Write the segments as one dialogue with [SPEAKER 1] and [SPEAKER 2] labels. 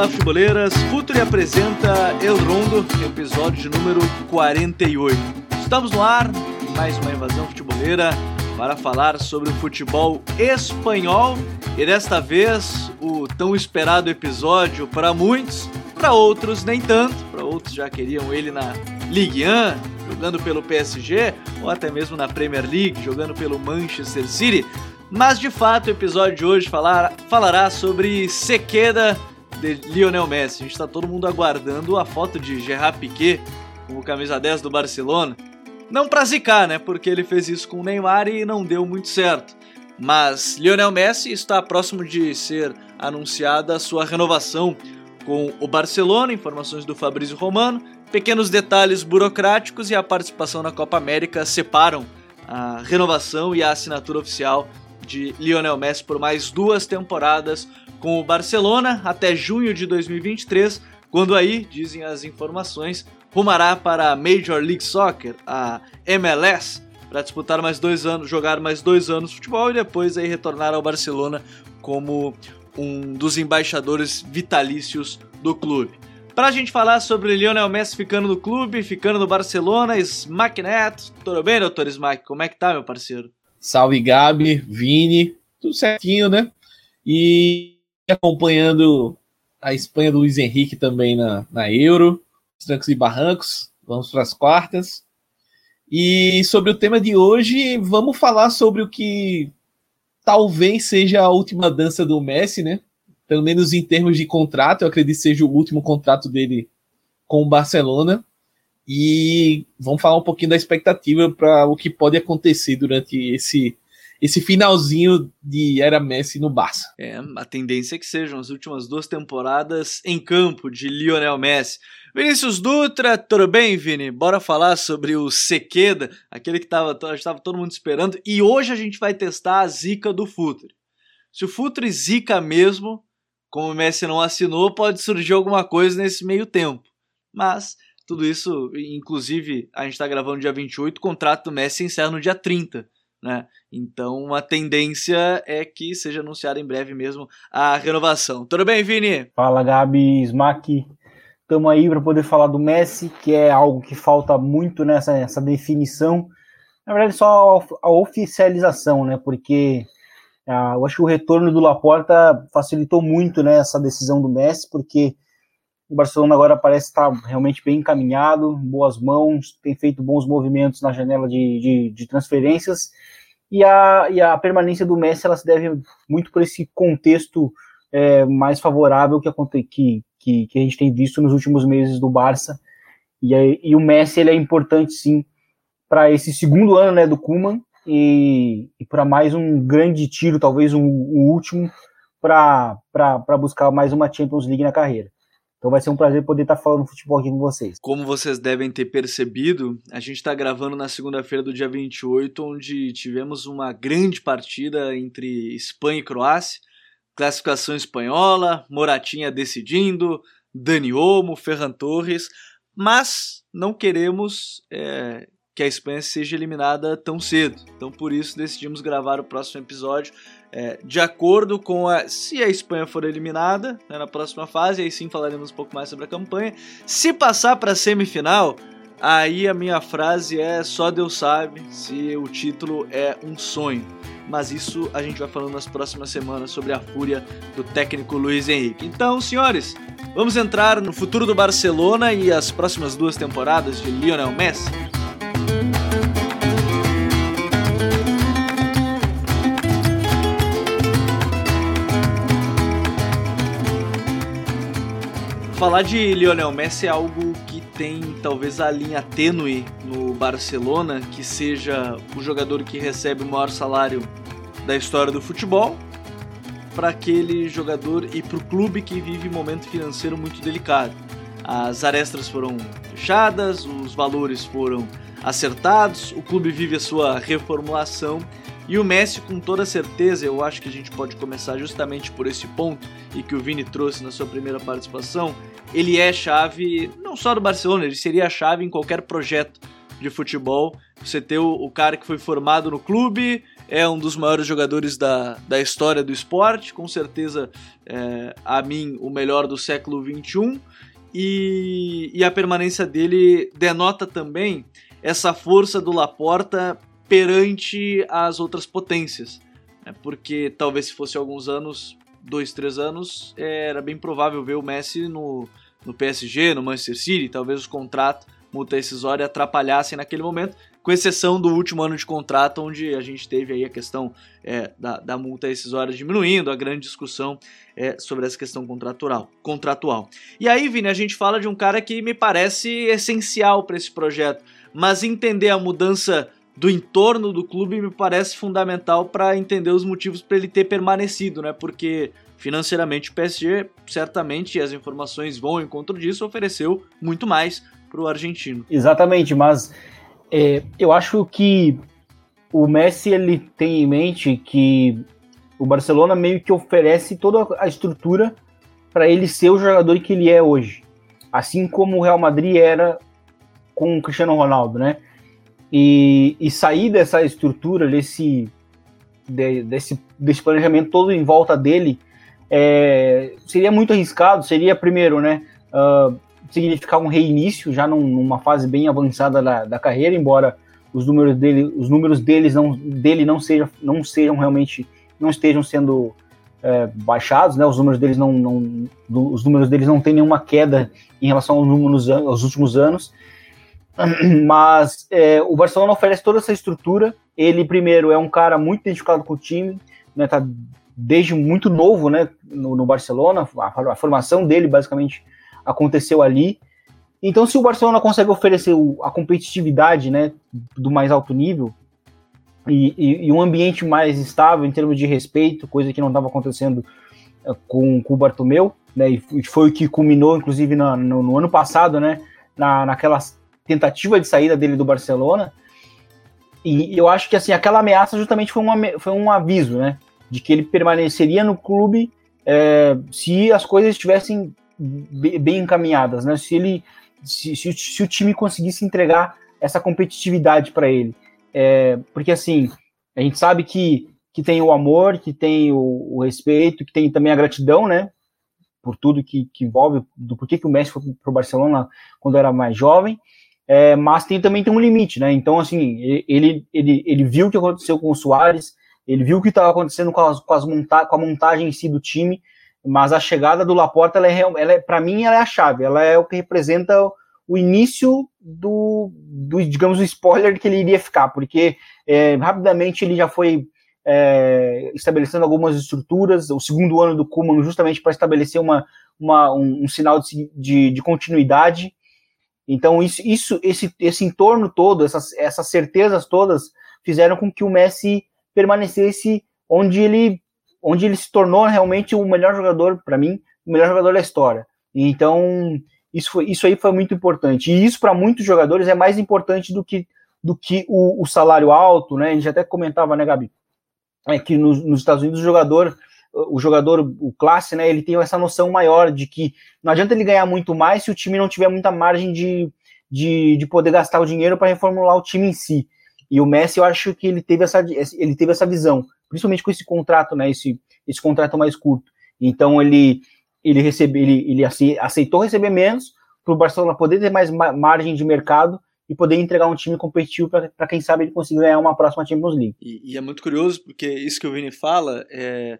[SPEAKER 1] Olá, futeboleiras. Futuri apresenta El Rondo, episódio de número 48. Estamos no ar, mais uma invasão futeboleira para falar sobre o futebol espanhol e desta vez o tão esperado episódio para muitos, para outros nem tanto, para outros já queriam ele na Ligue 1, jogando pelo PSG ou até mesmo na Premier League, jogando pelo Manchester City. Mas de fato o episódio de hoje falar, falará sobre sequeda de Lionel Messi. A gente está todo mundo aguardando a foto de Gerard Piquet com o camisa 10 do Barcelona. Não pra zicar, né? Porque ele fez isso com o Neymar e não deu muito certo. Mas Lionel Messi está próximo de ser anunciada a sua renovação com o Barcelona, informações do Fabrício Romano. Pequenos detalhes burocráticos e a participação na Copa América separam a renovação e a assinatura oficial de Lionel Messi por mais duas temporadas com o Barcelona até junho de 2023, quando aí, dizem as informações, rumará para a Major League Soccer, a MLS, para disputar mais dois anos, jogar mais dois anos de futebol e depois aí retornar ao Barcelona como um dos embaixadores vitalícios do clube. Para a gente falar sobre Lionel Messi ficando no clube, ficando no Barcelona, Smack Neto, tudo bem, doutor Smack? Como é que tá, meu parceiro?
[SPEAKER 2] Salve Gabi, Vini, tudo certinho, né? E acompanhando a Espanha do Luiz Henrique também na, na Euro, os trancos e barrancos, vamos para as quartas. E sobre o tema de hoje, vamos falar sobre o que talvez seja a última dança do Messi, né? Pelo menos em termos de contrato, eu acredito que seja o último contrato dele com o Barcelona. E vamos falar um pouquinho da expectativa para o que pode acontecer durante esse esse finalzinho de era Messi no Barça.
[SPEAKER 1] É, a tendência é que sejam as últimas duas temporadas em campo de Lionel Messi. Vinícius Dutra, tudo bem, Vini? Bora falar sobre o Sequeda, aquele que estava todo mundo esperando. E hoje a gente vai testar a zica do Futre. Se o Futre zica mesmo, como o Messi não assinou, pode surgir alguma coisa nesse meio tempo. Mas tudo isso, inclusive, a gente está gravando dia 28, o contrato do Messi encerra no dia 30. Né? Então a tendência é que seja anunciada em breve mesmo a renovação. Tudo bem, Vini?
[SPEAKER 3] Fala, Gabi, Smack. Estamos aí para poder falar do Messi, que é algo que falta muito nessa essa definição. Na verdade, só a oficialização, né? Porque ah, eu acho que o retorno do Laporta facilitou muito né, essa decisão do Messi, porque o Barcelona agora parece estar realmente bem encaminhado, boas mãos, tem feito bons movimentos na janela de, de, de transferências. E a, e a permanência do Messi ela se deve muito por esse contexto é, mais favorável que, que, que, que, a gente tem visto nos últimos meses do Barça. E, e o Messi ele é importante sim para esse segundo ano né, do Kuman e, e para mais um grande tiro, talvez um, um último, para buscar mais uma Champions League na carreira. Então vai ser um prazer poder estar falando futebol aqui com vocês.
[SPEAKER 1] Como vocês devem ter percebido, a gente está gravando na segunda-feira do dia 28, onde tivemos uma grande partida entre Espanha e Croácia. Classificação espanhola, Moratinha decidindo, Dani Olmo, Ferran Torres, mas não queremos é, que a Espanha seja eliminada tão cedo. Então por isso decidimos gravar o próximo episódio é, de acordo com a. Se a Espanha for eliminada né, na próxima fase, aí sim falaremos um pouco mais sobre a campanha. Se passar para a semifinal, aí a minha frase é: só Deus sabe se o título é um sonho. Mas isso a gente vai falando nas próximas semanas sobre a fúria do técnico Luiz Henrique. Então, senhores, vamos entrar no futuro do Barcelona e as próximas duas temporadas de Lionel Messi. Falar de Lionel Messi é algo que tem talvez a linha tênue no Barcelona, que seja o jogador que recebe o maior salário da história do futebol, para aquele jogador e para o clube que vive um momento financeiro muito delicado. As arestas foram fechadas, os valores foram acertados, o clube vive a sua reformulação e o Messi, com toda certeza, eu acho que a gente pode começar justamente por esse ponto e que o Vini trouxe na sua primeira participação. Ele é chave não só do Barcelona, ele seria a chave em qualquer projeto de futebol. Você ter o, o cara que foi formado no clube, é um dos maiores jogadores da, da história do esporte, com certeza, é, a mim, o melhor do século XXI. E, e a permanência dele denota também essa força do Laporta perante as outras potências. Né? Porque talvez se fosse alguns anos, dois, três anos, era bem provável ver o Messi no, no PSG, no Manchester City, talvez os contratos multa rescisória atrapalhassem naquele momento, com exceção do último ano de contrato, onde a gente teve aí a questão é, da, da multa rescisória diminuindo, a grande discussão é, sobre essa questão contratual, contratual. E aí, Vini, a gente fala de um cara que me parece essencial para esse projeto, mas entender a mudança do entorno do clube me parece fundamental para entender os motivos para ele ter permanecido, né? Porque financeiramente o PSG certamente, as informações vão ao encontro disso, ofereceu muito mais para o argentino.
[SPEAKER 3] Exatamente, mas é, eu acho que o Messi ele tem em mente que o Barcelona meio que oferece toda a estrutura para ele ser o jogador que ele é hoje, assim como o Real Madrid era com o Cristiano Ronaldo, né? E, e sair dessa estrutura, desse, de, desse, desse planejamento todo em volta dele, é, seria muito arriscado. Seria, primeiro, né, uh, significar um reinício já num, numa fase bem avançada da, da, carreira, embora os números dele, os números deles não, dele não, seja, não sejam realmente, não estejam sendo é, baixados, né? Os números deles não, não os números deles não têm nenhuma queda em relação aos, números, aos últimos anos. Mas é, o Barcelona oferece toda essa estrutura. Ele primeiro é um cara muito identificado com o time, né? Tá desde muito novo, né? No, no Barcelona, a, a formação dele basicamente aconteceu ali. Então, se o Barcelona consegue oferecer a competitividade né, do mais alto nível e, e, e um ambiente mais estável em termos de respeito, coisa que não estava acontecendo eh, com, com o Bartomeu, né, e foi o que culminou, inclusive, no, no, no ano passado, né, na, naquela tentativa de saída dele do Barcelona. E eu acho que assim aquela ameaça justamente foi, uma, foi um aviso, né, de que ele permaneceria no clube é, se as coisas estivessem bem encaminhadas, né? Se ele, se, se, se o time conseguisse entregar essa competitividade para ele, é, porque assim a gente sabe que, que tem o amor, que tem o, o, respeito, que tem também a gratidão, né? Por tudo que, que envolve, do porquê que o Messi foi para o Barcelona quando era mais jovem, é, mas tem também tem um limite, né? Então assim ele, ele, ele viu o que aconteceu com o Soares, ele viu o que estava acontecendo com, as, com, as monta com a montagem em si do time, mas a chegada do Laporta, ela é, ela é para mim, ela é a chave. Ela é o que representa o início do, do digamos, o spoiler que ele iria ficar, porque é, rapidamente ele já foi é, estabelecendo algumas estruturas. O segundo ano do Kuman, justamente para estabelecer uma, uma um, um, sinal de, de, de, continuidade. Então, isso, isso, esse, esse entorno todo, essas, essas certezas todas, fizeram com que o Messi permanecesse onde ele onde ele se tornou realmente o melhor jogador, para mim, o melhor jogador da história. Então, isso, foi, isso aí foi muito importante. E isso, para muitos jogadores, é mais importante do que, do que o, o, salário alto, né? A gente até comentava, né, Gabi? É que nos, nos Estados Unidos o jogador, o jogador, o classe, né, ele tem essa noção maior de que não adianta ele ganhar muito mais se o time não tiver muita margem de, de, de poder gastar o dinheiro para reformular o time em si. E o Messi, eu acho que ele teve essa, ele teve essa visão principalmente com esse contrato, né, esse, esse contrato mais curto. Então ele ele recebe, ele, ele aceitou receber menos para o Barcelona poder ter mais margem de mercado e poder entregar um time competitivo para quem sabe ele conseguir ganhar uma próxima Champions League.
[SPEAKER 1] E, e, é muito curioso porque isso que o Vini fala é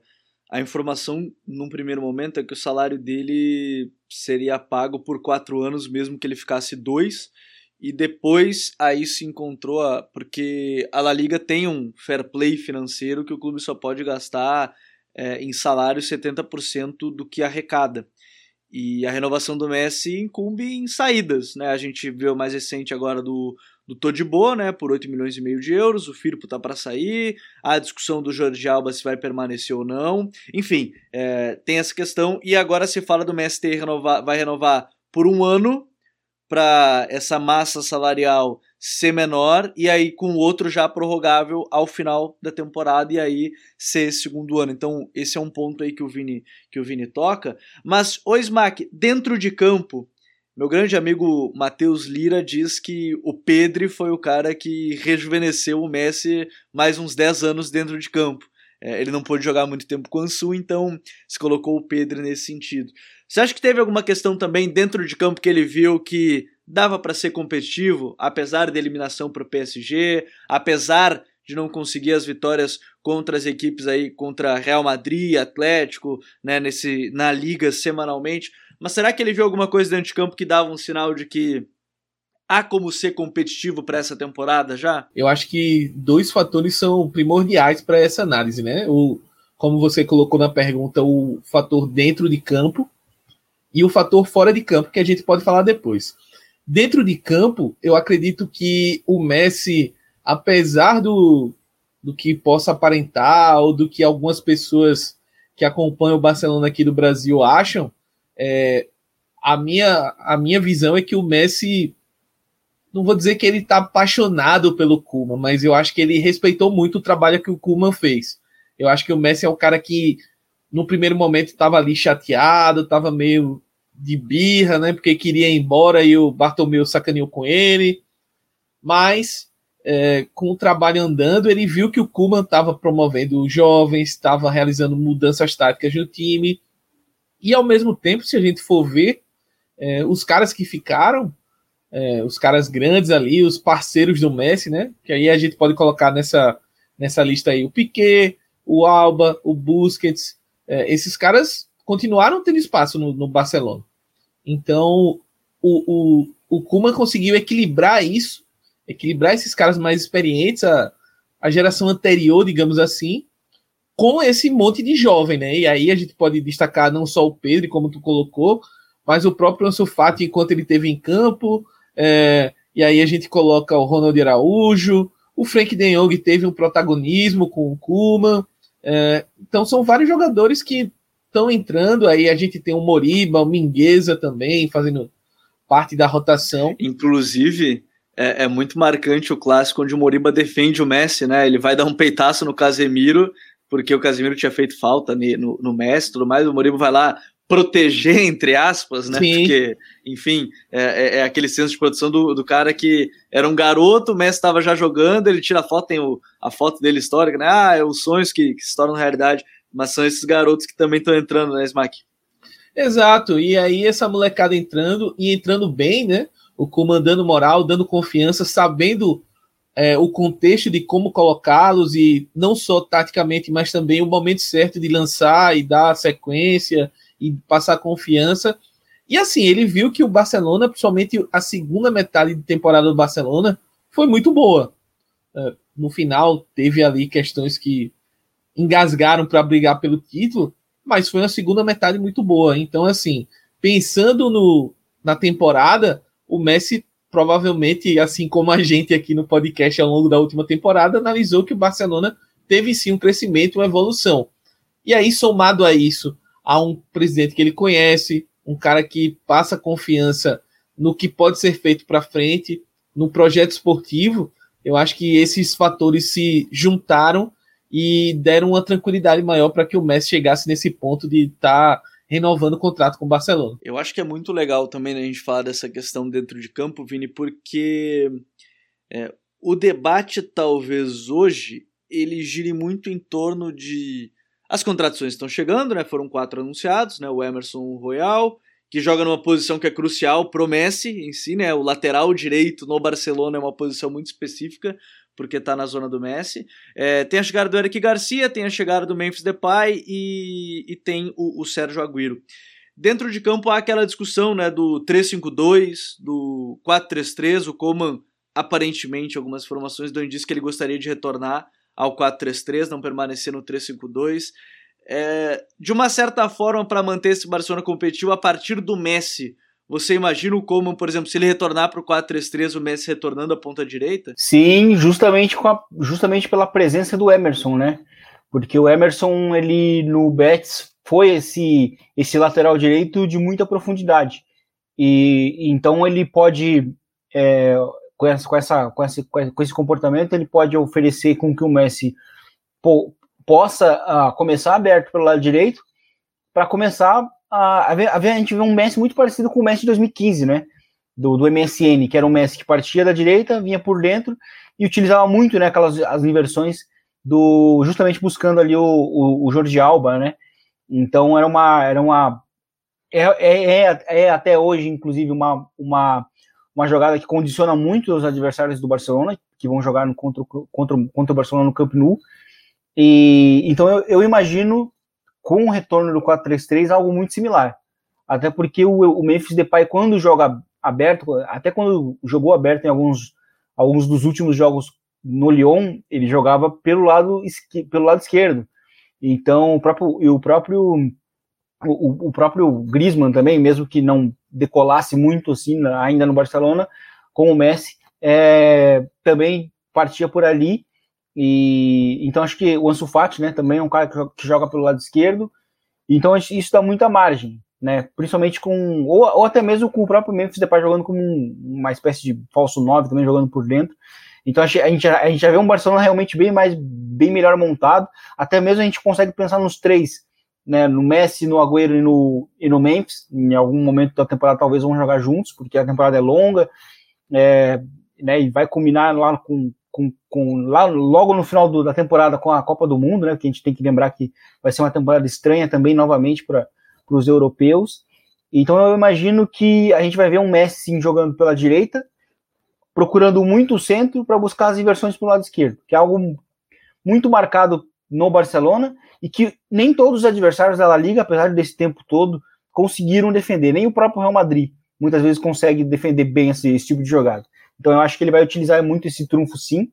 [SPEAKER 1] a informação num primeiro momento é que o salário dele seria pago por quatro anos mesmo que ele ficasse dois e depois aí se encontrou a, porque a La Liga tem um fair play financeiro que o clube só pode gastar é, em salário 70% do que arrecada. E a renovação do Messi incumbe em saídas, né? A gente viu mais recente agora do, do Todibo, né, por 8 milhões e meio de euros, o Firpo tá para sair, a discussão do Jorge Alba se vai permanecer ou não, enfim, é, tem essa questão, e agora se fala do ter renovar, vai renovar por um ano, para essa massa salarial ser menor e aí com outro já prorrogável ao final da temporada e aí ser segundo ano. Então, esse é um ponto aí que o Vini que o Vini toca, mas o Smack dentro de campo, Meu grande amigo Matheus Lira diz que o Pedri foi o cara que rejuvenesceu o Messi mais uns 10 anos dentro de campo. É, ele não pôde jogar muito tempo com o Ansu, então se colocou o Pedri nesse sentido. Você acha que teve alguma questão também dentro de campo que ele viu que dava para ser competitivo, apesar da eliminação para o PSG, apesar de não conseguir as vitórias contra as equipes aí, contra Real Madrid, Atlético, né, nesse, na liga semanalmente. Mas será que ele viu alguma coisa dentro de campo que dava um sinal de que há como ser competitivo para essa temporada já?
[SPEAKER 2] Eu acho que dois fatores são primordiais para essa análise, né? O, como você colocou na pergunta, o fator dentro de campo e o fator fora de campo, que a gente pode falar depois. Dentro de campo, eu acredito que o Messi, apesar do, do que possa aparentar, ou do que algumas pessoas que acompanham o Barcelona aqui do Brasil acham, é, a, minha, a minha visão é que o Messi, não vou dizer que ele está apaixonado pelo Kuma, mas eu acho que ele respeitou muito o trabalho que o Kuma fez. Eu acho que o Messi é um cara que, no primeiro momento, estava ali chateado, estava meio de birra, né? Porque queria ir embora e o Bartomeu sacaneou com ele. Mas, é, com o trabalho andando, ele viu que o Kuman estava promovendo os jovens, estava realizando mudanças táticas no time e ao mesmo tempo, se a gente for ver, é, os caras que ficaram, é, os caras grandes ali, os parceiros do Messi, né? Que aí a gente pode colocar nessa, nessa lista aí o Piquet, o Alba, o Busquets. É, esses caras continuaram tendo espaço no, no Barcelona. Então, o, o, o Kuma conseguiu equilibrar isso, equilibrar esses caras mais experientes, a, a geração anterior, digamos assim, com esse monte de jovem, né? E aí a gente pode destacar não só o Pedro, como tu colocou, mas o próprio Ansu Fati enquanto ele teve em campo. É, e aí a gente coloca o Ronald Araújo, o Frank De Jong teve um protagonismo com o Kuman. É, então são vários jogadores que estão entrando. Aí a gente tem o Moriba, o Mingueza também fazendo parte da rotação.
[SPEAKER 1] Inclusive, é, é, muito marcante o clássico onde o Moriba defende o Messi, né? Ele vai dar um peitaço no Casemiro porque o Casimiro tinha feito falta no, no Messi tudo mais, o Moriba vai lá proteger, entre aspas, né? Sim. Porque, enfim, é, é, é, aquele senso de produção do, do cara que era um garoto, o Messi estava já jogando, ele tira a foto, tem o, a foto dele histórica, né? Ah, é os sonhos que, que se tornam realidade, mas são esses garotos que também estão entrando, né, Smack?
[SPEAKER 2] Exato, e aí essa molecada entrando e entrando bem, né? O comandando moral, dando confiança, sabendo é, o contexto de como colocá-los e não só taticamente, mas também o momento certo de lançar e dar sequência e passar confiança. E assim, ele viu que o Barcelona, principalmente a segunda metade de temporada do Barcelona, foi muito boa. É, no final, teve ali questões que engasgaram para brigar pelo título, mas foi uma segunda metade muito boa. Então, assim, pensando no, na temporada, o Messi provavelmente, assim como a gente aqui no podcast ao longo da última temporada, analisou que o Barcelona teve sim um crescimento, uma evolução. E aí, somado a isso, a um presidente que ele conhece, um cara que passa confiança no que pode ser feito para frente, no projeto esportivo, eu acho que esses fatores se juntaram e deram uma tranquilidade maior para que o Messi chegasse nesse ponto de estar tá renovando o contrato com o Barcelona.
[SPEAKER 1] Eu acho que é muito legal também né, a gente falar dessa questão dentro de campo, Vini, porque é, o debate talvez hoje ele gire muito em torno de as contratações estão chegando, né? Foram quatro anunciados, né? O Emerson Royal, que joga numa posição que é crucial, promesse em si, né? O lateral direito no Barcelona é uma posição muito específica porque está na zona do Messi. É, tem a chegada do Eric Garcia, tem a chegada do Memphis Depay e, e tem o, o Sérgio Agüero. Dentro de campo há aquela discussão né, do 3-5-2, do 4-3-3, o Coman, aparentemente, algumas informações dão indício que ele gostaria de retornar ao 4-3-3, não permanecer no 3-5-2. É, de uma certa forma, para manter esse Barcelona competitivo a partir do Messi, você imagina o Coman, por exemplo, se ele retornar para o 4-3-3, o Messi retornando à ponta direita?
[SPEAKER 3] Sim, justamente, com a, justamente pela presença do Emerson, né? Porque o Emerson, ele no Betis foi esse, esse lateral direito de muita profundidade. E então ele pode, é, com, essa, com, essa, com, esse, com esse comportamento, ele pode oferecer com que o Messi po, possa uh, começar aberto pelo lado direito para começar a, a, gente vê um Messi muito parecido com o Messi de 2015, né? Do, do MSN, que era um Messi que partia da direita, vinha por dentro e utilizava muito né, aquelas as inversões do justamente buscando ali o, o, o Jorge Alba, né? Então era uma era uma é, é, é, é, até hoje inclusive uma, uma uma jogada que condiciona muito os adversários do Barcelona que vão jogar no, contra, contra, contra o Barcelona no Camp Nou. E então eu, eu imagino com o retorno do 4-3-3 algo muito similar. Até porque o, o Memphis Depay quando joga aberto, até quando jogou aberto em alguns alguns dos últimos jogos no Lyon, ele jogava pelo lado, pelo lado esquerdo. Então, o próprio, o próprio, o, o próprio Griezmann também, mesmo que não decolasse muito assim ainda no Barcelona, com o Messi, é, também partia por ali. E então acho que o Ansu Fati, né, também é um cara que joga, pelo lado esquerdo. Então isso dá muita margem, né? Principalmente com ou, ou até mesmo com o próprio Memphis Depay jogando como um, uma espécie de falso 9 também jogando por dentro. Então a gente, a gente já vê um Barcelona realmente bem mais bem melhor montado. Até mesmo a gente consegue pensar nos três, né? No Messi, no Agüero e no, e no Memphis. Em algum momento da temporada talvez vão jogar juntos, porque a temporada é longa, é, né? E vai combinar lá com, com, com lá logo no final do, da temporada com a Copa do Mundo, né? Que a gente tem que lembrar que vai ser uma temporada estranha também novamente para os europeus. Então eu imagino que a gente vai ver um Messi sim, jogando pela direita, procurando muito o centro para buscar as inversões para o lado esquerdo, que é algo muito marcado no Barcelona e que nem todos os adversários da La Liga, apesar desse tempo todo, conseguiram defender. Nem o próprio Real Madrid muitas vezes consegue defender bem esse, esse tipo de jogada. Então eu acho que ele vai utilizar muito esse trunfo sim.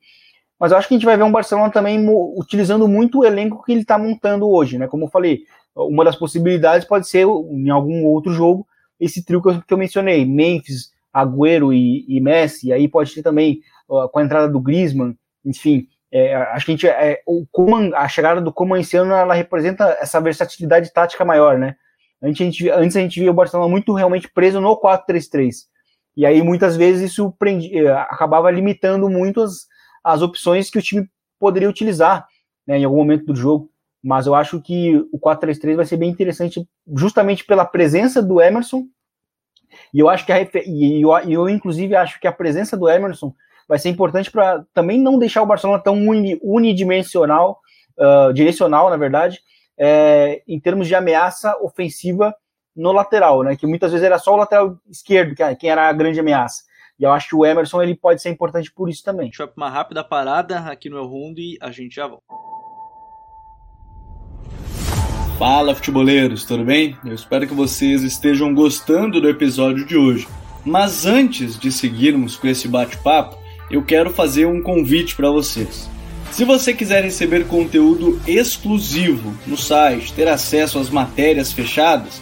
[SPEAKER 3] Mas eu acho que a gente vai ver um Barcelona também utilizando muito o elenco que ele está montando hoje, né? Como eu falei, uma das possibilidades pode ser em algum outro jogo esse trio que eu, mencionei, Memphis, Agüero e, e Messi, aí pode ter também uh, com a entrada do Griezmann, enfim, é, acho que a gente é, o Koeman, a chegada do Koeman esse ano ela representa essa versatilidade tática maior, né? Antes a gente, antes a gente via o Barcelona muito realmente preso no 4-3-3. E aí muitas vezes isso prendi, é, acabava limitando muito as, as opções que o time poderia utilizar né, em algum momento do jogo. Mas eu acho que o 4-3-3 vai ser bem interessante justamente pela presença do Emerson e eu acho que a, e eu, eu, inclusive, acho que a presença do Emerson vai ser importante para também não deixar o Barcelona tão uni, unidimensional, uh, direcional, na verdade, é, em termos de ameaça ofensiva no lateral, né? Que muitas vezes era só o lateral esquerdo que, quem era a grande ameaça. E eu acho que o Emerson ele pode ser importante por isso também.
[SPEAKER 1] Deixa eu uma rápida parada aqui no El Rundo e a gente já volta. Fala futeboleiros, tudo bem? Eu espero que vocês estejam gostando do episódio de hoje. Mas antes de seguirmos com esse bate-papo, eu quero fazer um convite para vocês. Se você quiser receber conteúdo exclusivo no site, ter acesso às matérias fechadas,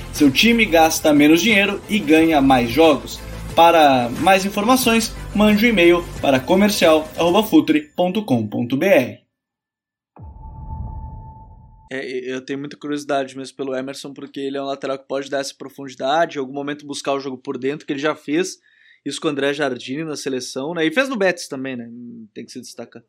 [SPEAKER 1] Seu time gasta menos dinheiro e ganha mais jogos. Para mais informações, mande um e-mail para comercial@futre.com.br. É, eu tenho muita curiosidade mesmo pelo Emerson, porque ele é um lateral que pode dar essa profundidade, em algum momento buscar o jogo por dentro, que ele já fez isso com o André Jardine na seleção, né? E fez no Betis também, né? Tem que se destacar.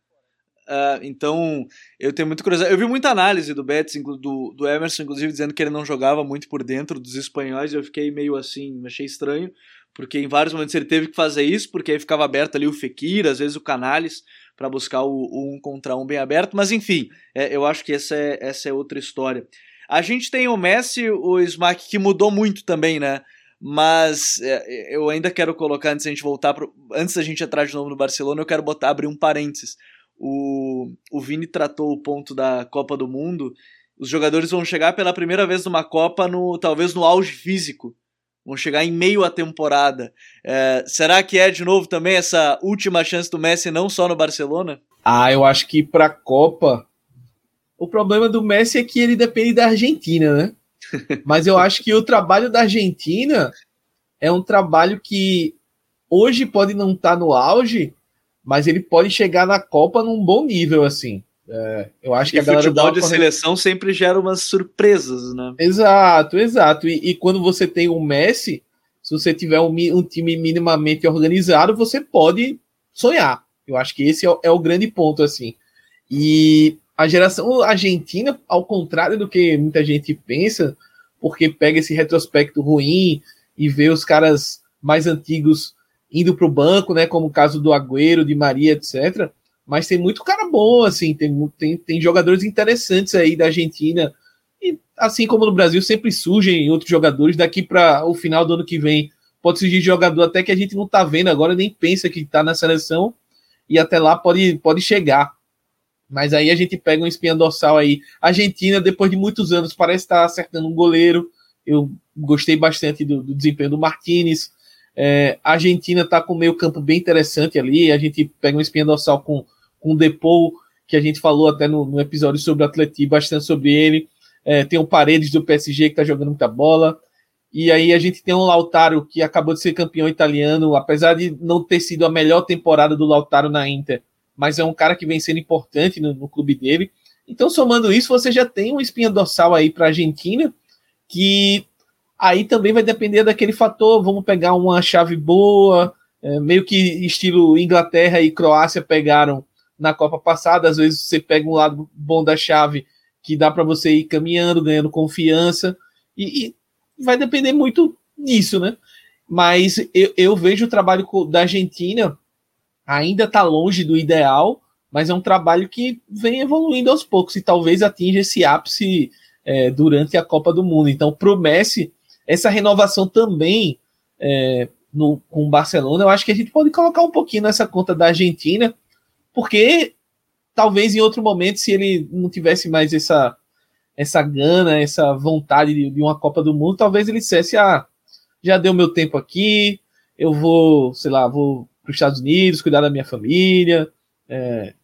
[SPEAKER 1] Uh, então, eu tenho muita curiosidade. Eu vi muita análise do Betis, do, do Emerson, inclusive, dizendo que ele não jogava muito por dentro dos espanhóis, eu fiquei meio assim, achei estranho, porque em vários momentos ele teve que fazer isso, porque aí ficava aberto ali o Fekir, às vezes o Canales, para buscar o, o, um contra um bem aberto, mas enfim, é, eu acho que essa é, essa é outra história. A gente tem o Messi, o Smack, que mudou muito também, né? Mas é, eu ainda quero colocar, antes da gente voltar, pro, antes da gente entrar de novo no Barcelona, eu quero botar, abrir um parênteses. O, o Vini tratou o ponto da Copa do Mundo. Os jogadores vão chegar pela primeira vez numa Copa, no talvez no auge físico vão chegar em meio à temporada. É, será que é de novo também essa última chance do Messi, não só no Barcelona?
[SPEAKER 2] Ah, eu acho que para a Copa. O problema do Messi é que ele depende da Argentina, né? Mas eu acho que o trabalho da Argentina é um trabalho que hoje pode não estar tá no auge, mas ele pode chegar na Copa num bom nível, assim. É, eu acho que a galera
[SPEAKER 1] futebol de seleção sempre gera umas surpresas, né?
[SPEAKER 2] Exato, exato. E, e quando você tem o Messi, se você tiver um, um, time minimamente organizado, você pode sonhar. Eu acho que esse é, é o grande ponto, assim. E a geração argentina, ao contrário do que muita gente pensa, porque pega esse retrospecto ruim e vê os caras mais antigos indo para o banco, né, como o caso do Agüero, de Maria, etc. Mas tem muito cara bom, assim, tem, tem, tem jogadores interessantes aí da Argentina. E assim como no Brasil, sempre surgem outros jogadores. Daqui para o final do ano que vem, pode surgir jogador até que a gente não está vendo agora, nem pensa que está na seleção. E até lá pode, pode chegar. Mas aí a gente pega um espinha dorsal aí. A Argentina, depois de muitos anos, parece estar acertando um goleiro. Eu gostei bastante do, do desempenho do Martinez. É, a Argentina está com meio campo bem interessante ali. A gente pega um espinha dorsal com, com o Depou, que a gente falou até no, no episódio sobre o Atleti, bastante sobre ele. É, tem o Paredes do PSG que está jogando muita bola. E aí a gente tem um Lautaro que acabou de ser campeão italiano, apesar de não ter sido a melhor temporada do Lautaro na Inter mas é um cara que vem sendo importante no, no clube dele. Então, somando isso, você já tem uma espinha dorsal aí para a Argentina, que aí também vai depender daquele fator. Vamos pegar uma chave boa, é, meio que estilo Inglaterra e Croácia pegaram na Copa passada. Às vezes você pega um lado bom da chave que dá para você ir caminhando, ganhando confiança, e, e, vai depender muito disso, né? Mas eu, eu vejo o trabalho da Argentina ainda está longe do ideal, mas é um trabalho que vem evoluindo aos poucos e talvez atinja esse ápice é, durante a Copa do Mundo. Então, o Messi, essa renovação também é, no, com o Barcelona, eu acho que a gente pode colocar um pouquinho nessa conta da Argentina, porque talvez em outro momento, se ele não tivesse mais essa, essa gana, essa vontade de, de uma Copa do Mundo, talvez ele dissesse: ah, já deu meu tempo aqui, eu vou, sei lá, vou para os Estados Unidos, cuidar da minha família. É,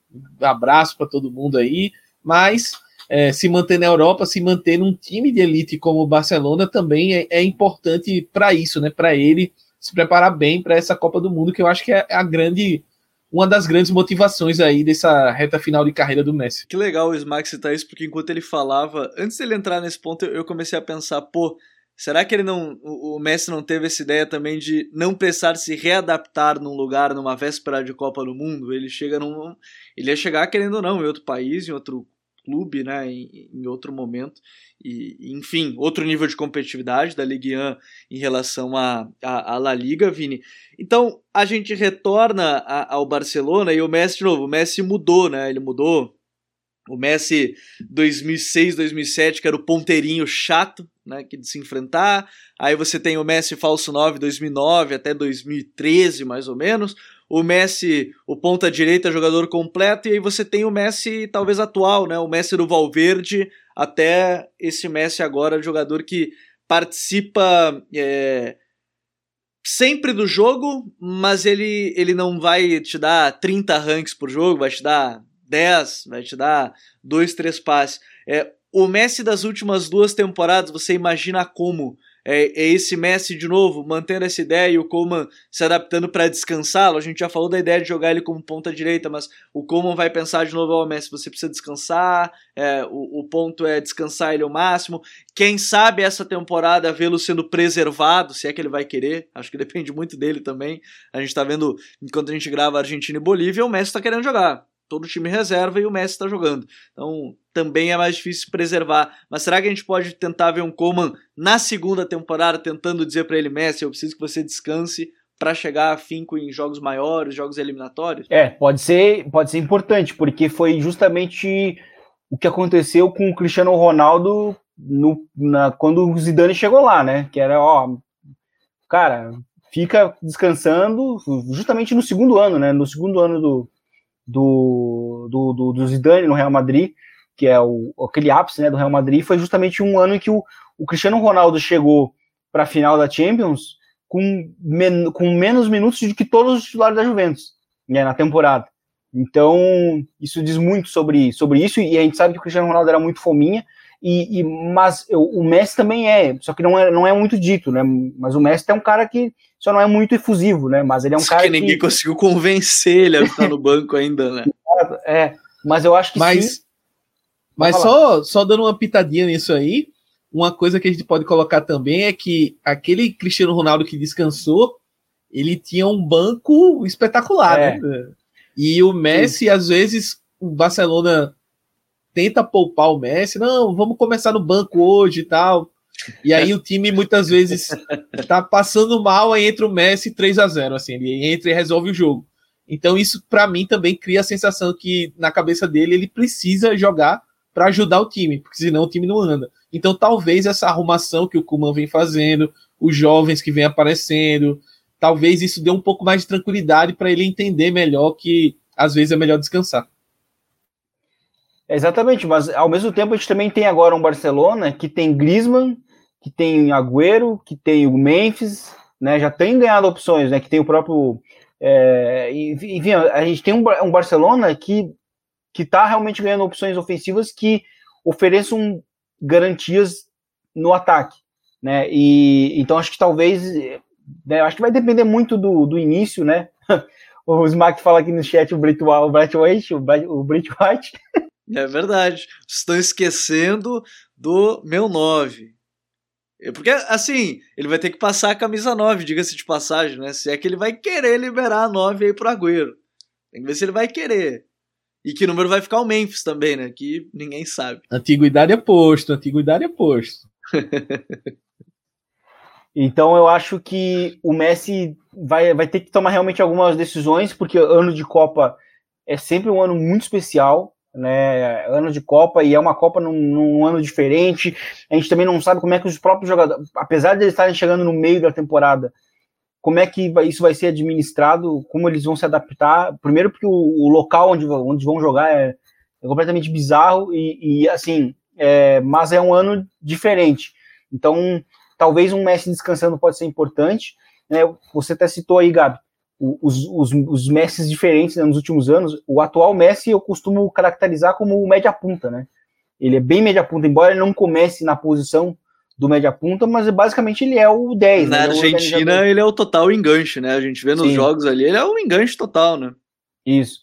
[SPEAKER 2] abraço para todo mundo aí. Mas é, se manter na Europa, se manter num time de elite como o Barcelona também é, é importante para isso, né? Para ele se preparar bem para essa Copa do Mundo, que eu acho que é a grande uma das grandes motivações aí dessa reta final de carreira do Messi.
[SPEAKER 1] Que legal o Smack citar isso, porque enquanto ele falava, antes dele entrar nesse ponto, eu comecei a pensar, pô, Será que ele não, o Messi não teve essa ideia também de não precisar se readaptar num lugar, numa véspera de Copa do Mundo? Ele chega num, ele ia chegar querendo ou não em outro país, em outro clube, né, em, em outro momento e enfim, outro nível de competitividade da Ligue 1 em relação à a, La Liga, Vini. Então, a gente retorna a, ao Barcelona e o Messi de novo, o Messi mudou, né? Ele mudou o Messi 2006, 2007, que era o ponteirinho chato, né, que de se enfrentar. Aí você tem o Messi falso 9, 2009 até 2013, mais ou menos. O Messi, o ponta direita, jogador completo. E aí você tem o Messi talvez atual, né, o Messi do Valverde, até esse Messi agora, jogador que participa é, sempre do jogo, mas ele, ele não vai te dar 30 ranks por jogo, vai te dar 10, vai te dar 2, 3 passes. É, o Messi das últimas duas temporadas, você imagina como é, é esse Messi de novo, mantendo essa ideia e o Coman se adaptando para descansá-lo. A gente já falou da ideia de jogar ele como ponta direita, mas o Coman vai pensar de novo: Ó, oh, Messi, você precisa descansar, é, o, o, ponto é descansar ele ao máximo. Quem sabe essa temporada vê-lo sendo preservado, se é que ele vai querer, acho que depende muito dele também. A gente tá vendo, enquanto a gente grava Argentina e Bolívia, o Messi tá querendo jogar todo o time reserva e o Messi está jogando. Então também é mais difícil preservar. Mas será que a gente pode tentar ver um Coman na segunda temporada tentando dizer para ele, Messi, eu preciso que você descanse para chegar a finco em jogos maiores, jogos eliminatórios?
[SPEAKER 3] É, pode ser, pode ser importante, porque foi justamente o que aconteceu com o Cristiano Ronaldo no, na, quando o Zidane chegou lá, né? Que era, ó, cara, fica descansando justamente no segundo ano, né? No segundo ano do, do, do, do, do Zidane no Real Madrid, que é o, aquele ápice né, do Real Madrid, foi justamente um ano em que o, o Cristiano Ronaldo chegou para a final da Champions com, men com menos minutos do que todos os titulares da Juventus né, na temporada. Então, isso diz muito sobre, sobre isso, e a gente sabe que o Cristiano Ronaldo era muito fominha, E, e mas eu, o Messi também é, só que não é, não é muito dito, né? Mas o Messi é um cara que só não é muito efusivo, né? Mas ele é um
[SPEAKER 1] Só
[SPEAKER 3] cara
[SPEAKER 1] que ninguém
[SPEAKER 3] que
[SPEAKER 1] conseguiu convencer ele a ficar no banco ainda, né?
[SPEAKER 3] é, mas eu acho que
[SPEAKER 2] Mas,
[SPEAKER 3] sim.
[SPEAKER 2] mas só, só dando uma pitadinha nisso aí, uma coisa que a gente pode colocar também é que aquele Cristiano Ronaldo que descansou, ele tinha um banco espetacular,
[SPEAKER 3] É.
[SPEAKER 2] né? E o Messi, às vezes, o Barcelona tenta poupar o Messi, não, vamos começar no banco hoje e tal. E aí o time muitas vezes tá passando mal, aí entra o Messi 3 a 0 assim, ele entra e resolve o jogo. Então isso para mim também cria a sensação que na cabeça dele ele precisa jogar para ajudar o time, porque senão o time não anda. Então talvez essa arrumação que o Kuman vem fazendo, os jovens que vem aparecendo, talvez isso dê um pouco mais de tranquilidade para ele entender melhor que às vezes é melhor descansar.
[SPEAKER 3] Exatamente, mas ao mesmo tempo a gente também tem agora um Barcelona que tem Griezmann, que tem Agüero, que tem o Memphis, né? Já tem ganhado opções, né? Que tem o próprio. É, enfim, a gente tem um, um Barcelona que que está realmente ganhando opções ofensivas que ofereçam garantias no ataque, né? E então acho que talvez, né, acho que vai depender muito do, do início, né? O Smack fala aqui no chat o Brett White, o Brett White.
[SPEAKER 1] É verdade. Estão esquecendo do meu 9. É Porque, assim, ele vai ter que passar a camisa 9, diga-se de passagem, né? Se é que ele vai querer liberar a 9 aí pro Agüero. Tem que ver se ele vai querer. E que número vai ficar o Memphis também, né? Que ninguém sabe.
[SPEAKER 2] Antiguidade é posto, antiguidade é posto.
[SPEAKER 3] Então eu acho que o Messi vai, vai ter que tomar realmente algumas decisões, porque ano de Copa é sempre um ano muito especial, né? Ano de Copa e é uma Copa num, num ano diferente. A gente também não sabe como é que os próprios jogadores, apesar de eles estarem chegando no meio da temporada, como é que isso vai ser administrado, como eles vão se adaptar. Primeiro, porque o, o local onde, onde vão jogar é, é completamente bizarro e, e, assim, é, mas é um ano diferente. Então, talvez um Messi descansando pode ser importante. Né? Você até citou aí, Gabi, os, os, os Messis diferentes né, nos últimos anos. O atual Messi eu costumo caracterizar como o média-punta, né? Ele é bem média-punta, embora ele não comece na posição do média-punta, mas basicamente ele é o 10.
[SPEAKER 1] Na
[SPEAKER 3] né? É
[SPEAKER 1] Argentina, ele é o total enganche, né? A gente vê nos
[SPEAKER 3] Sim.
[SPEAKER 1] jogos ali, ele é o enganche total, né?
[SPEAKER 3] Isso.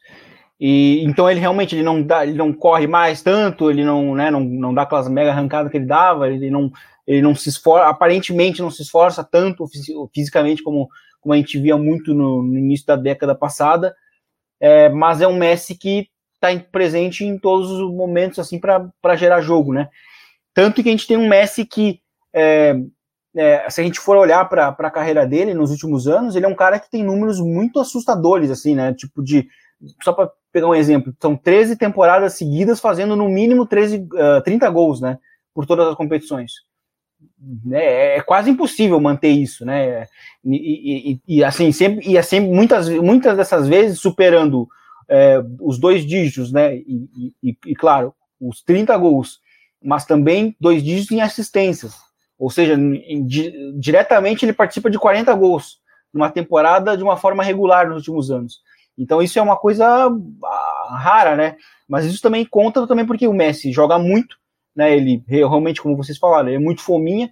[SPEAKER 3] E então ele realmente ele não dá, ele não corre mais tanto, ele não, né, não, não dá aquelas mega arrancadas que ele dava, ele não, ele não se esforça, aparentemente não se esforça tanto fisi- fisicamente como, como a gente via muito no, no início da década passada. É, mas é um Messi que está presente em todos os momentos assim para gerar jogo, né? Tanto que a gente tem um Messi que é, é, se a gente for olhar para a carreira dele nos últimos anos, ele é um cara que tem números muito assustadores, assim, né? Tipo de. Só para pegar um exemplo, são 13 temporadas seguidas fazendo no mínimo 13, uh, 30 gols, né? Por todas as competições. É, é quase impossível manter isso, né? E, e, e, assim, sempre, e sempre muitas, muitas dessas vezes superando é, os dois dígitos, né? E, e, e, claro, os 30 gols, mas também dois dígitos em assistências. Ou seja, em, di, diretamente ele participa de 40 gols numa temporada de uma forma regular nos últimos anos. Então isso é uma coisa ah, rara, né? Mas isso também conta também porque o Messi joga muito, né? Ele realmente, como vocês falaram, ele é muito fominha.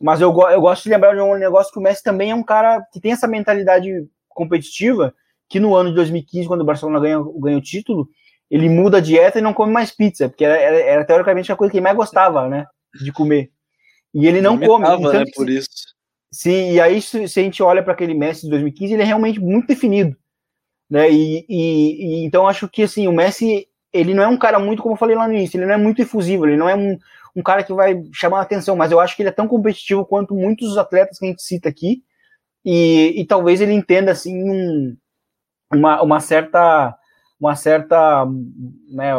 [SPEAKER 3] Mas eu, eu gosto de lembrar de um negócio que o Messi também é um cara que tem essa mentalidade competitiva, que no ano de 2015, quando o Barcelona ganha, ganha o título, ele muda a dieta e não come mais pizza, porque era, era, era teoricamente a coisa que ele mais gostava, né? De comer. E ele não come.
[SPEAKER 1] Tava, né, por isso.
[SPEAKER 3] Sim, e aí se, se a gente olha para aquele Messi de 2015, ele é realmente muito definido. Né? E, e, e, então acho que assim, o Messi, ele não é um cara muito, como eu falei lá no início, ele não é muito efusivo, ele não é um, um cara que vai chamar a atenção, mas eu acho que ele é tão competitivo quanto muitos dos atletas que a gente cita aqui, e, e talvez ele entenda assim um, uma, uma certa uma certa né,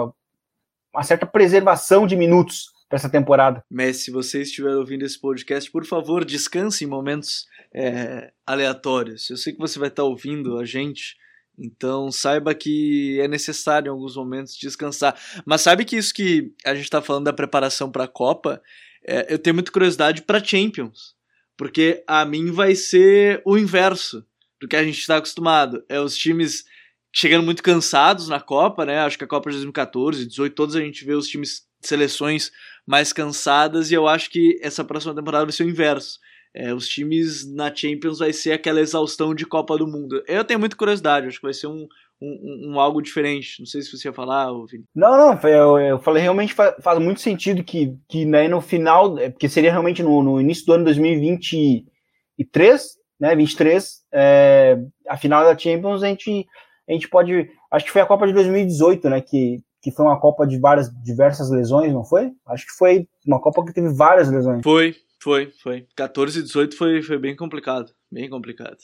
[SPEAKER 3] uma certa preservação de minutos para essa temporada.
[SPEAKER 1] Messi, se você estiver ouvindo esse podcast, por favor, descanse em momentos é, aleatórios. Eu sei que você vai estar ouvindo a gente, então saiba que é necessário em alguns momentos descansar. Mas sabe que isso que a gente está falando da preparação para a Copa, é, eu tenho muita curiosidade para Champions, porque a mim vai ser o inverso do que a gente está acostumado. É os times chegando muito cansados na Copa, né? Acho que a Copa de 2014, 18, todos a gente vê os times seleções mais cansadas e eu acho que essa próxima temporada vai ser o inverso. É, os times na Champions vai ser aquela exaustão de Copa do Mundo. Eu tenho muita curiosidade, acho que vai ser um, um, um algo diferente. Não sei se você ia falar, Vini.
[SPEAKER 3] Não, não, eu, eu falei realmente faz, faz, muito sentido que, que né, no final, é, porque seria realmente no, no início do ano 2023, né, 23, é, a final da Champions, a gente, a gente pode. Acho que foi a Copa de 2018, né? Que, que foi uma Copa de várias diversas lesões, não foi? Acho que foi uma Copa que teve várias lesões.
[SPEAKER 1] Foi, foi, foi. 14 e 18 foi, foi bem complicado. Bem complicado.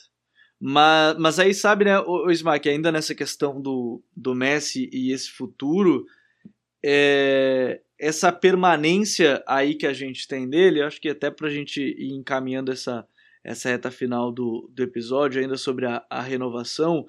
[SPEAKER 1] Mas, mas aí, sabe, né, o, o Smack, ainda nessa questão do, do Messi e esse futuro, é, essa permanência aí que a gente tem dele, acho que até pra gente ir encaminhando essa, essa reta final do, do episódio, ainda sobre a, a renovação,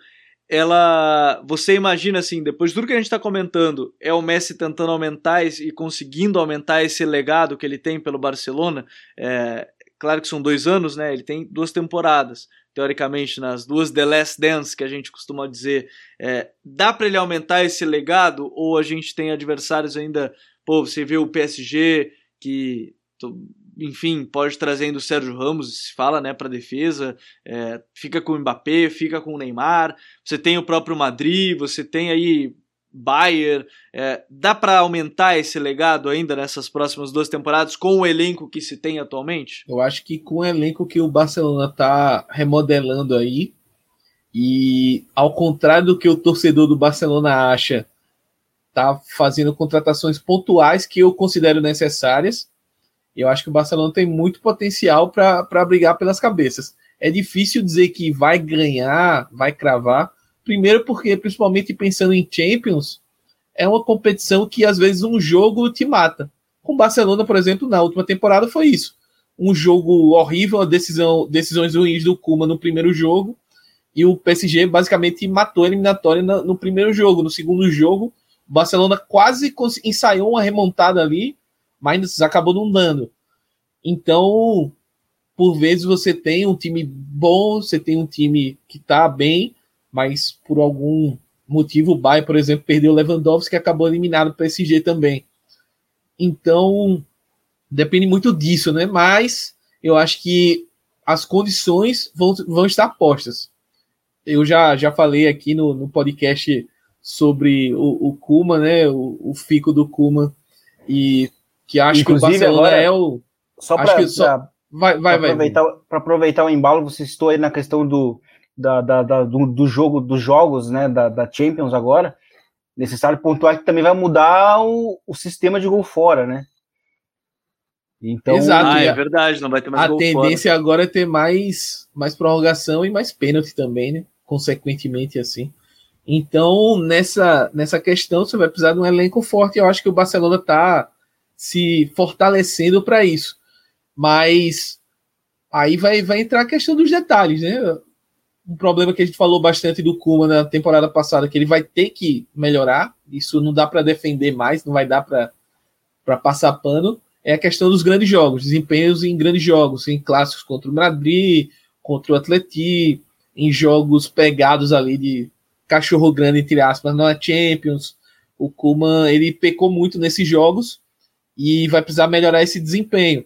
[SPEAKER 1] ela. Você imagina assim, depois de tudo que a gente está comentando, é o Messi tentando aumentar e conseguindo aumentar esse legado que ele tem pelo Barcelona. É, claro que são dois anos, né? Ele tem duas temporadas. Teoricamente, nas duas The Last Dance que a gente costuma dizer, é, dá para ele aumentar esse legado? Ou a gente tem adversários ainda. Pô, você vê o PSG que enfim, pode trazer o Sérgio Ramos, se fala, né, para defesa, é, fica com o Mbappé, fica com o Neymar, você tem o próprio Madrid, você tem aí Bayern, é, dá para aumentar esse legado ainda nessas próximas duas temporadas com o elenco que se tem atualmente?
[SPEAKER 2] Eu acho que com o elenco que o Barcelona tá remodelando aí, e ao contrário do que o torcedor do Barcelona acha, tá fazendo contratações pontuais que eu considero necessárias eu acho que o Barcelona tem muito potencial para brigar pelas cabeças. É difícil dizer que vai ganhar, vai cravar. Primeiro, porque, principalmente pensando em Champions, é uma competição que às vezes um jogo te mata. Com o Barcelona, por exemplo, na última temporada foi isso. Um jogo horrível, decisão, decisões ruins do Kuma no primeiro jogo, e o PSG basicamente matou a eliminatória no, no primeiro jogo. No segundo jogo, o Barcelona quase ensaiou uma remontada ali, mas acabou não dando. Então, por vezes você tem um time bom, você tem um time que está bem, mas por algum motivo o Bayern, por exemplo, perdeu o Lewandowski que acabou eliminado o PSG também. Então, depende muito disso, né? Mas eu acho que as condições vão, vão estar postas. Eu já, já falei aqui no, no podcast sobre o, o Kuma, né? O, o fico do Kuma e que acho Inclusive, que o Barcelona agora, é o.
[SPEAKER 3] Só para só... vai, vai, aproveitar, aproveitar o embalo, você estou aí na questão do, da, da, da do, do, jogo, dos jogos, né, da, da Champions agora. Necessário pontuar que também vai mudar o, o sistema de gol fora, né?
[SPEAKER 1] Então, Exato, ah, é verdade, não vai ter mais
[SPEAKER 2] A gol tendência fora. agora é ter mais, mais prorrogação e mais pênalti também, né? Consequentemente, assim. Então, nessa, nessa questão, você vai precisar de um elenco forte. Eu acho que o Barcelona tá se fortalecendo para isso. Mas aí vai, vai entrar a questão dos detalhes, né? Um problema que a gente falou bastante do Kuma na temporada passada, que ele vai ter que melhorar. Isso não dá para defender mais, não vai dar para passar pano. É a questão dos grandes jogos, desempenhos em grandes jogos, em clássicos contra o Madrid, contra o Atleti, em jogos pegados ali de cachorro grande, entre aspas, na Champions. O Kuma ele pecou muito nesses jogos e vai precisar melhorar esse desempenho.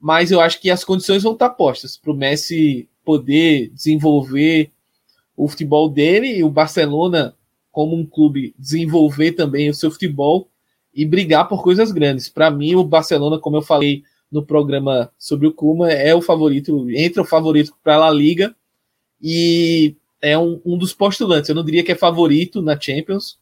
[SPEAKER 2] Mas eu acho que as condições vão estar postas para o Messi poder desenvolver o futebol dele e o Barcelona, como um clube, desenvolver também o seu futebol e brigar por coisas grandes. Para mim, o Barcelona, como eu falei no programa sobre o Kuma, é o favorito, entra o favorito para a La Liga e é um, um dos postulantes. Eu não diria que é favorito na Champions,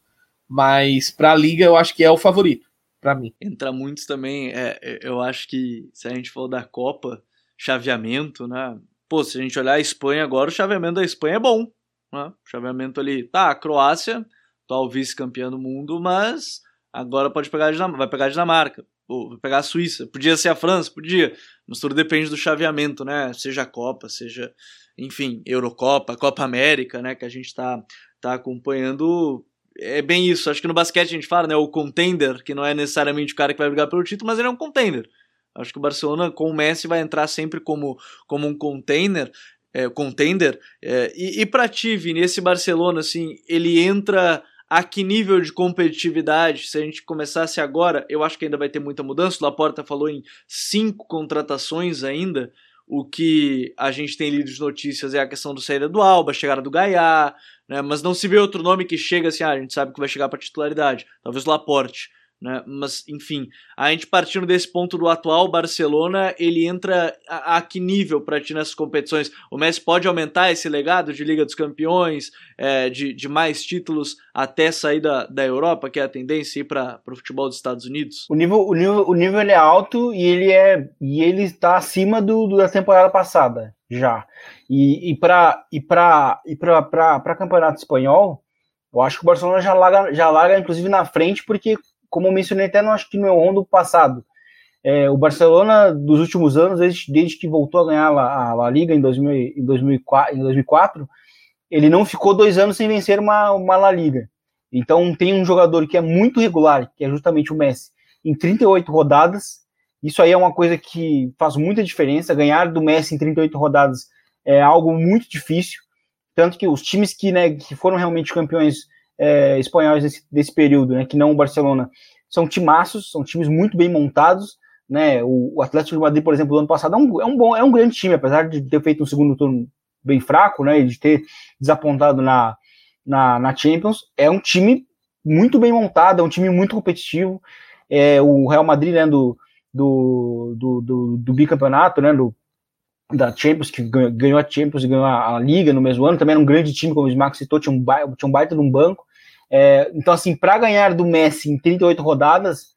[SPEAKER 2] mas para a Liga eu acho que é o favorito para mim.
[SPEAKER 1] Entra muitos também, é, é, eu acho que se a gente for da Copa, chaveamento, né? Pô, se a gente olhar a Espanha agora, o chaveamento da Espanha é bom, né? O chaveamento ali, tá, a Croácia, atual vice-campeã do mundo, mas agora pode pegar a vai pegar a Dinamarca, ou vai pegar a Suíça, podia ser a França, podia, mas tudo depende do chaveamento, né? Seja a Copa, seja, enfim, Eurocopa, Copa América, né? Que a gente tá, tá acompanhando é bem isso. Acho que no basquete a gente fala, né? O contender, que não é necessariamente o cara que vai brigar pelo título, mas ele é um contender. Acho que o Barcelona com o Messi vai entrar sempre como, como um container, é, contender. É, e, e para ti, Vini, esse Barcelona, assim, ele entra a que nível de competitividade, se a gente começasse agora, eu acho que ainda vai ter muita mudança. O Laporta falou em cinco contratações ainda. O que a gente tem lido de notícias é a questão do saída do Alba, chegada do Gaiá, né? mas não se vê outro nome que chega assim, ah, a gente sabe que vai chegar para titularidade. Talvez Laporte. Né? Mas, enfim, a gente partindo desse ponto do atual Barcelona, ele entra a, a que nível para ti nessas competições? O Messi pode aumentar esse legado de Liga dos Campeões, é, de, de mais títulos até sair da, da Europa, que é a tendência ir para o futebol dos Estados Unidos?
[SPEAKER 3] O nível, o nível, o nível é alto e ele é e ele está acima do, do da temporada passada já. E, e para e para e para campeonato espanhol, eu acho que o Barcelona já larga, já larga inclusive na frente porque como mencionei até no, acho que no meu rondo passado, é, o Barcelona dos últimos anos, desde, desde que voltou a ganhar a, a, a Liga em, 2000, em, 2004, em 2004, ele não ficou dois anos sem vencer uma, uma La Liga. Então tem um jogador que é muito regular, que é justamente o Messi, em 38 rodadas. Isso aí é uma coisa que faz muita diferença. Ganhar do Messi em 38 rodadas é algo muito difícil. Tanto que os times que, né, que foram realmente campeões é, espanhóis desse, desse, período, né, que não o Barcelona, são timaços, são times muito bem montados, né, o, o Atlético de Madrid, por exemplo, do ano passado é um, é um, bom, é um grande time, apesar de ter feito um segundo turno bem fraco, né, e de ter desapontado na, na, na Champions, é um time muito bem montado, é um time muito competitivo, é, o Real Madrid, né, do, do, do, do, do bicampeonato, né, do, da Champions, que ganhou a Champions e ganhou a, a, Liga no mesmo ano, também era um grande time, como o Smack citou, tinha um, tinha um baita de um banco. É, então, assim, para ganhar do Messi em 38 rodadas,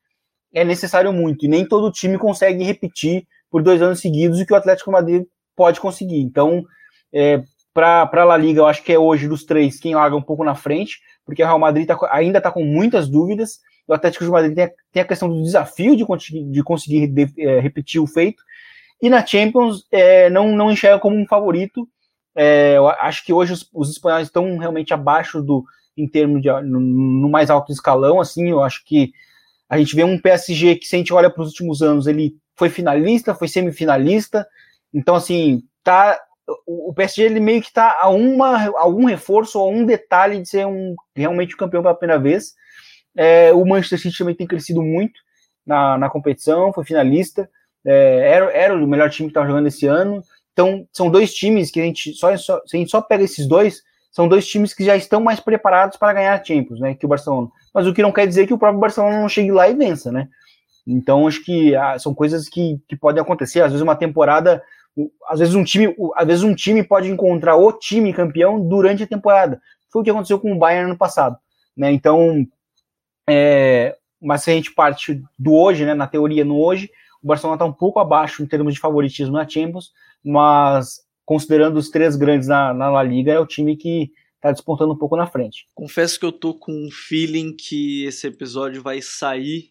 [SPEAKER 3] é necessário muito, e nem todo time consegue repetir por dois anos seguidos o que o Atlético Madrid pode conseguir. Então, é, para a La Liga, eu acho que é hoje dos três quem larga um pouco na frente, porque o Real Madrid tá, ainda está com muitas dúvidas. O Atlético de Madrid tem a, tem a questão do desafio de, de conseguir de, é, repetir o feito, e na Champions, é, não, não enxerga como um favorito. É, eu acho que hoje os, os, espanhóis estão realmente abaixo do, em termos de no, no, mais alto escalão. Assim, eu acho que a gente vê um PSG que, se a gente olha para os últimos anos, ele foi finalista, foi semifinalista. Então, assim, tá o PSG ele meio que está a uma algum reforço ou um detalhe de ser um realmente um campeão pela primeira vez. É, o Manchester City também tem crescido muito na, na competição, foi finalista é, era, era o melhor time que estava jogando esse ano. Então, são dois times que a gente só, só, se a gente só pega esses dois, são dois times que já estão mais preparados para ganhar Champions, né, que o Barcelona. Mas o que não quer dizer que o próprio Barcelona não chegue lá e vença, né? Então, acho que ah, são coisas que, que podem acontecer. Às vezes uma temporada, às vezes um time, às vezes um time pode encontrar o time campeão durante a temporada. Foi o que aconteceu com o Bayern no passado, né? Então, é, mas se a gente parte do hoje, né, na teoria no hoje, o Barcelona está um pouco abaixo em termos de favoritismo na Champions, mas considerando os três grandes na, na La Liga, é o time que está despontando um pouco na frente.
[SPEAKER 1] Confesso que eu tô com um feeling que esse episódio vai sair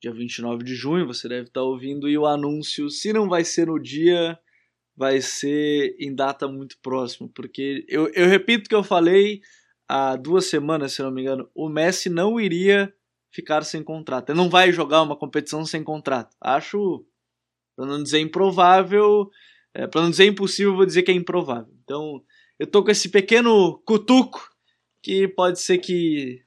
[SPEAKER 1] dia 29 de junho, você deve estar tá ouvindo, e o anúncio, se não vai ser no dia, vai ser em data muito próxima, porque eu, eu repito que eu falei há duas semanas, se não me engano, o Messi não iria ficar sem contrato. Ele não vai jogar uma competição sem contrato. Acho, para não dizer improvável, é, para não dizer impossível, vou dizer que é improvável. Então, eu tô com esse pequeno cutuco que pode ser que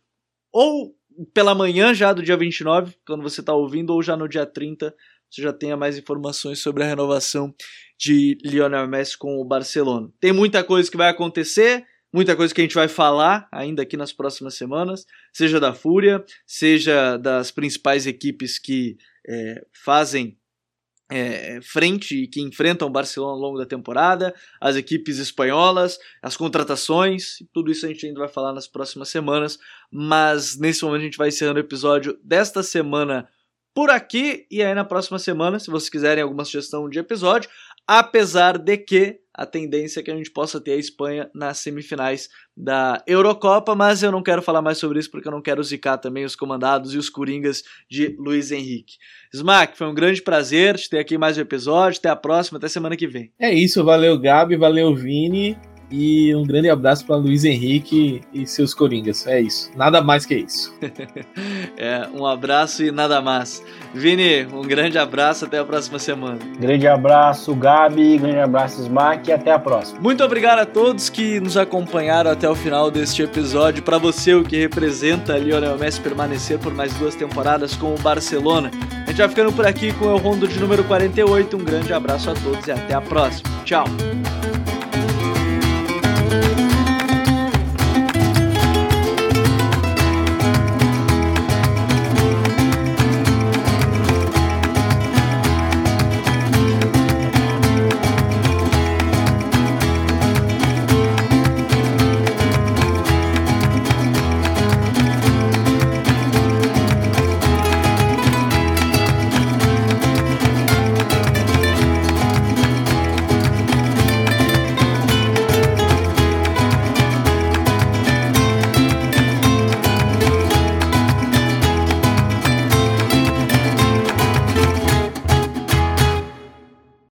[SPEAKER 1] ou pela manhã já do dia 29, quando você está ouvindo, ou já no dia 30, você já tenha mais informações sobre a renovação de Lionel Messi com o Barcelona. Tem muita coisa que vai acontecer, muita coisa que a gente vai falar ainda aqui nas próximas semanas, seja da Fúria, seja das principais equipes que é, fazem é, frente que enfrentam o Barcelona ao longo da temporada, as equipes espanholas, as contratações, tudo isso a gente ainda vai falar nas próximas semanas, mas nesse momento a gente vai encerrando o episódio desta semana por aqui, e aí na próxima semana, se vocês quiserem alguma sugestão de episódio, apesar de que a tendência é que a gente possa ter a Espanha nas semifinais da Eurocopa, mas eu não quero falar mais sobre isso porque eu não quero zicar também os comandados e os coringas de Luiz Henrique. Smack, foi um grande prazer te ter aqui mais um episódio, até a próxima, até semana que vem.
[SPEAKER 2] É isso, valeu Gabi, valeu Vini, E um grande abraço para Luiz Henrique e seus Coringas. É isso. Nada mais que isso.
[SPEAKER 1] é, um abraço e nada mais. Vini, um grande abraço. Até a próxima semana.
[SPEAKER 3] Grande abraço, Gabi. Grande abraço, Smack. E até a próxima.
[SPEAKER 1] Muito obrigado a todos que nos acompanharam até o final deste episódio. Para você, o que representa Lionel Messi permanecer por mais duas temporadas com o Barcelona. A gente vai ficando por aqui com o Rondo de número 48. Um grande abraço a todos e até a próxima. Tchau.